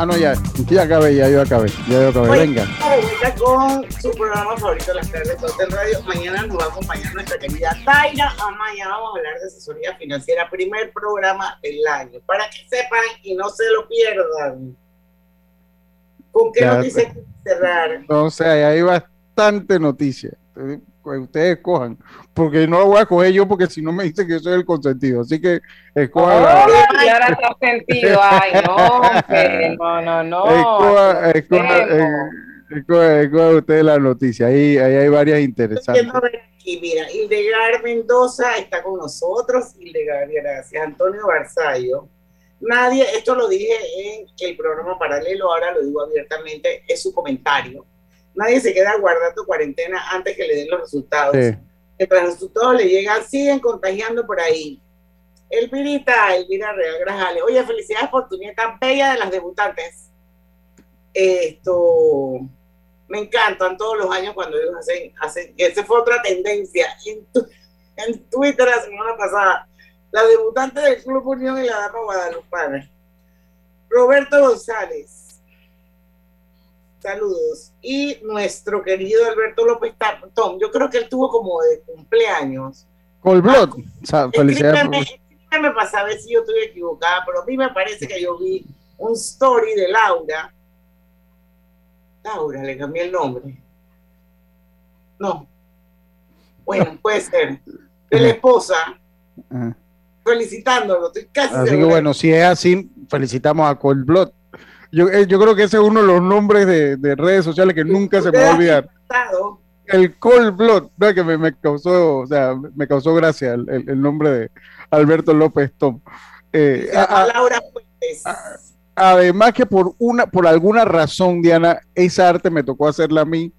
Ah, no, ya, ya acabé, ya yo acabé, ya yo acabé, venga. con su programa favorito las tardes de Radio. Mañana nos va a acompañar nuestra querida Taira. Mañana vamos a hablar de asesoría financiera, primer programa del año, para que sepan y no se lo pierdan. ¿Con qué noticia cerrar? No sé, hay bastante noticia ustedes cojan, porque no lo voy a coger yo porque si no me dicen que soy el consentido, así que escojan. Oh, la... consentido, ay, no, no, no, no. Escoja, escoja, escoja, usted la noticia, ahí, ahí hay varias interesantes. Y mira, Hildegar Mendoza está con nosotros, Hildegar, gracias. Antonio Barzallo. Nadie, esto lo dije en el programa paralelo, ahora lo digo abiertamente, es su comentario. Nadie se queda guardando cuarentena antes que le den los resultados. Mientras los resultados le llegan, siguen contagiando por ahí. Elvirita, Elvira Real Grajales. Oye, felicidades por tu nieta bella de las debutantes. Esto, me encantan todos los años cuando ellos hacen, hacen esa fue otra tendencia en, en Twitter la semana pasada. La debutante del Club Unión y la Dama Guadalupe. Roberto González. Saludos. Y nuestro querido Alberto López Tom, yo creo que él tuvo como de cumpleaños. Colblot. Ah, felicidades me pasa a ver si yo estoy equivocada, pero a mí me parece que yo vi un story de Laura. Laura, le cambié el nombre. No. Bueno, puede ser. (laughs) De la esposa. Felicitándolo. Estoy casi así que bueno, si es así, felicitamos a Cold Yo, eh, yo creo que ese es uno de los nombres de, de redes sociales que nunca se me va a olvidar. El Cold Blood, que me, me, causó, o sea, me causó gracia el, el nombre de, Alberto López Tom. Eh, Laura además que por una, por alguna razón, Diana, esa arte me tocó hacerla a mí,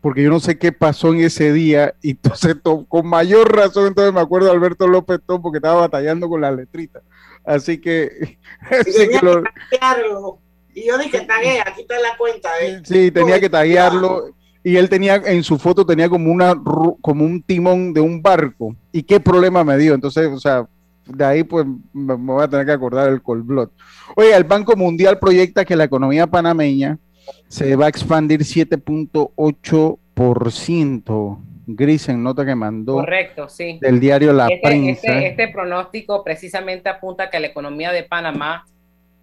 porque yo no sé qué pasó en ese día, y entonces (laughs) con mayor razón, entonces me acuerdo de Alberto López Tom porque estaba batallando con la letrita. Así que, (laughs) Y yo dije, taguea, aquí está la cuenta. ¿eh? Sí, tenía que taguearlo y él tenía en su foto tenía como una como un timón de un barco y qué problema me dio entonces o sea de ahí pues me, voy a tener que acordar el Colblot. Oye, el Banco Mundial proyecta que la economía panameña se va a expandir 7.8%. Grisen, nota que mandó. Correcto, sí. Del diario La este, Prensa. Este, este, pronóstico precisamente apunta que la economía de Panamá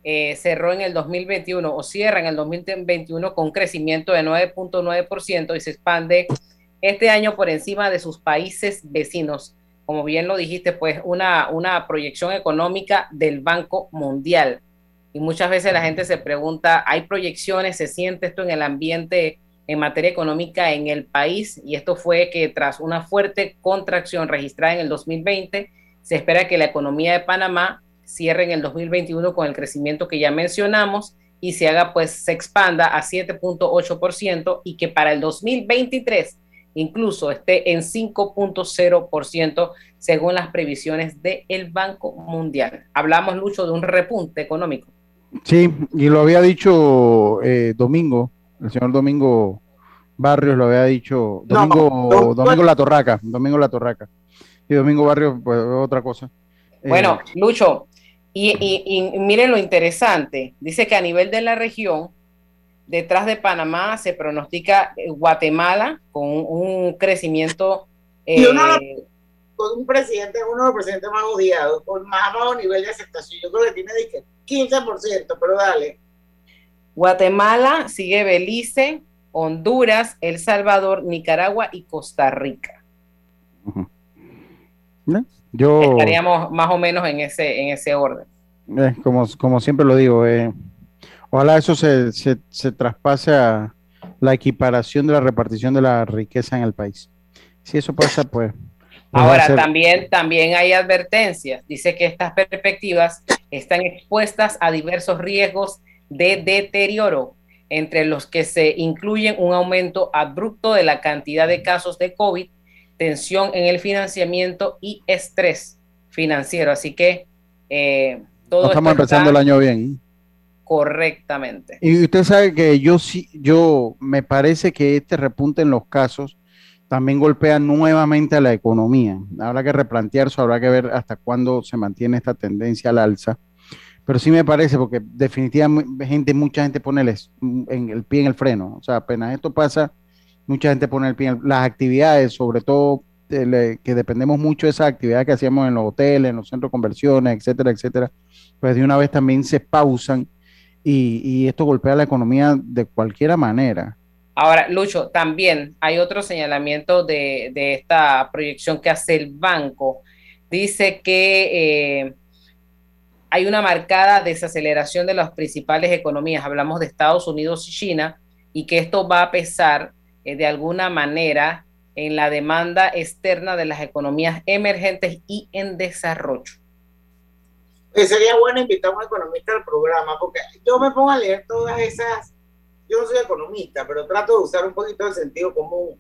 eh, cerró en el 2021 o cierra en el 2021 con crecimiento de 9.9% y se expande este año por encima de sus países vecinos como bien lo dijiste, pues una, una proyección económica del Banco Mundial. Y muchas veces la gente se pregunta, ¿hay proyecciones? ¿Se siente esto en el ambiente en materia económica en el país? Y esto fue que tras una fuerte contracción registrada en el 2020, se espera que la economía de Panamá cierre en el 2021 con el crecimiento que ya mencionamos y se haga, pues se expanda a 7.8% y que para el 2023 incluso esté en 5.0% según las previsiones del Banco Mundial. Hablamos, Lucho, de un repunte económico. Sí, y lo había dicho eh, Domingo, el señor Domingo Barrios lo había dicho, Domingo, Domingo La Torraca, Domingo La Torraca. Y Domingo Barrios, pues otra cosa. Bueno, eh, Lucho, y, y miren lo interesante, dice que a nivel de la región, Detrás de Panamá se pronostica eh, Guatemala con un crecimiento. y uno eh, con un presidente, uno de los presidentes más odiados, con más bajo nivel de aceptación. Yo creo que tiene 15%, pero dale. Guatemala sigue Belice, Honduras, El Salvador, Nicaragua y Costa Rica. Yo, Estaríamos más o menos en ese, en ese orden. Eh, como, como siempre lo digo, eh, Ojalá eso se, se, traspase a la equiparación de la repartición de la riqueza en el país. Si eso pasa, pues... pues Ahora, también, también hay advertencias. Dice que estas perspectivas están expuestas a diversos riesgos de deterioro, entre los que se incluyen un aumento abrupto de la cantidad de casos de COVID, tensión en el financiamiento y estrés financiero. Así que eh, todo estamos empezando el año bien correctamente. Y usted sabe que yo sí, yo me parece que este repunte en los casos también golpea nuevamente a la economía. Habrá que replantearse, habrá que ver hasta cuándo se mantiene esta tendencia al alza. Pero sí me parece, porque definitivamente gente, mucha gente pone el, en el pie en el freno. O sea, apenas esto pasa, mucha gente pone el pie las actividades, sobre todo que dependemos mucho de esas actividades que hacíamos en los hoteles, en los centros de conversiones, etcétera, etcétera, pues de una vez también se pausan y, esto golpea la economía de cualquier manera. Ahora, Lucho, también hay otro señalamiento de, esta proyección que hace el banco. Dice que eh, hay una marcada desaceleración de las principales economías. Hablamos de Estados Unidos y China y que esto va a pesar eh, de alguna manera en la demanda externa de las economías emergentes y en desarrollo. Pues sería bueno invitar a un economista al programa, porque yo me pongo a leer todas esas, yo no soy economista, pero trato de usar un poquito el sentido común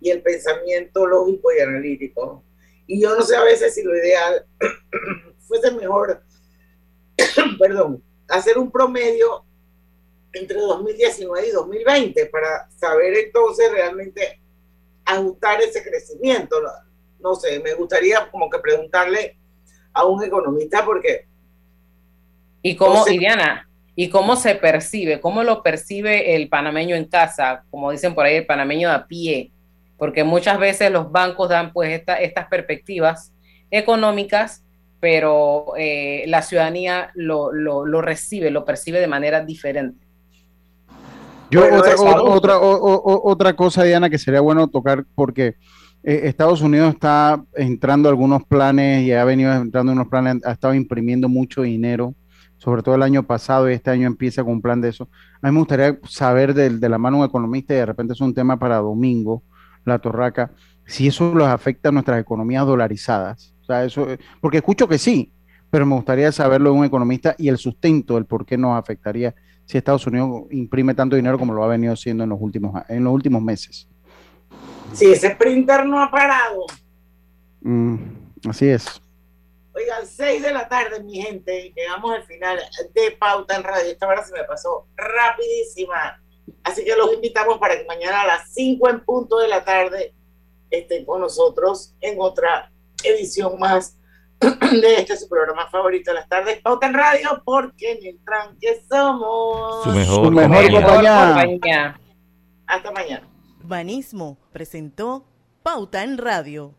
y el pensamiento lógico y analítico. Y yo no sé a veces si lo ideal (clears throat) fuese mejor, (clears throat) perdón, hacer un promedio entre 2019 y 2020 para saber entonces realmente ajustar ese crecimiento. No, sé, me gustaría como que preguntarle a un economista porque... ¿Y cómo, Diana, y cómo se percibe? ¿Cómo lo percibe el panameño en casa? Como dicen por ahí, el panameño a pie. Porque muchas veces los bancos dan pues estas perspectivas económicas, pero eh, la ciudadanía lo, lo recibe, lo percibe de manera diferente. Yo otra, otra, otra cosa, Diana, que sería bueno tocar porque eh, Estados Unidos está entrando algunos planes y ha venido entrando unos planes, ha estado imprimiendo mucho dinero, sobre todo el año pasado y este año empieza con un plan de eso. A mí me gustaría saber de, de la mano de un economista y de repente es un tema para domingo, la torraca, si eso los afecta a nuestras economías dolarizadas. O sea, eso, porque escucho que sí, pero me gustaría saberlo de un economista y el sustento, el por qué nos afectaría si Estados Unidos imprime tanto dinero como lo ha venido haciendo en los últimos, en los últimos meses. Sí, ese printer no ha parado. Mm, así es. Oigan, 6 de la tarde, mi gente, llegamos al final de Pauta en Radio. Esta hora se me pasó rapidísima. Así que los invitamos para que mañana a las 5 en punto de la tarde estén con nosotros en otra edición más (clears throat) de este su programa favorito de las tardes, Pauta en Radio, porque en el tranque somos su mejor, compañía. Hasta mañana. Banismo presentó Pauta en Radio.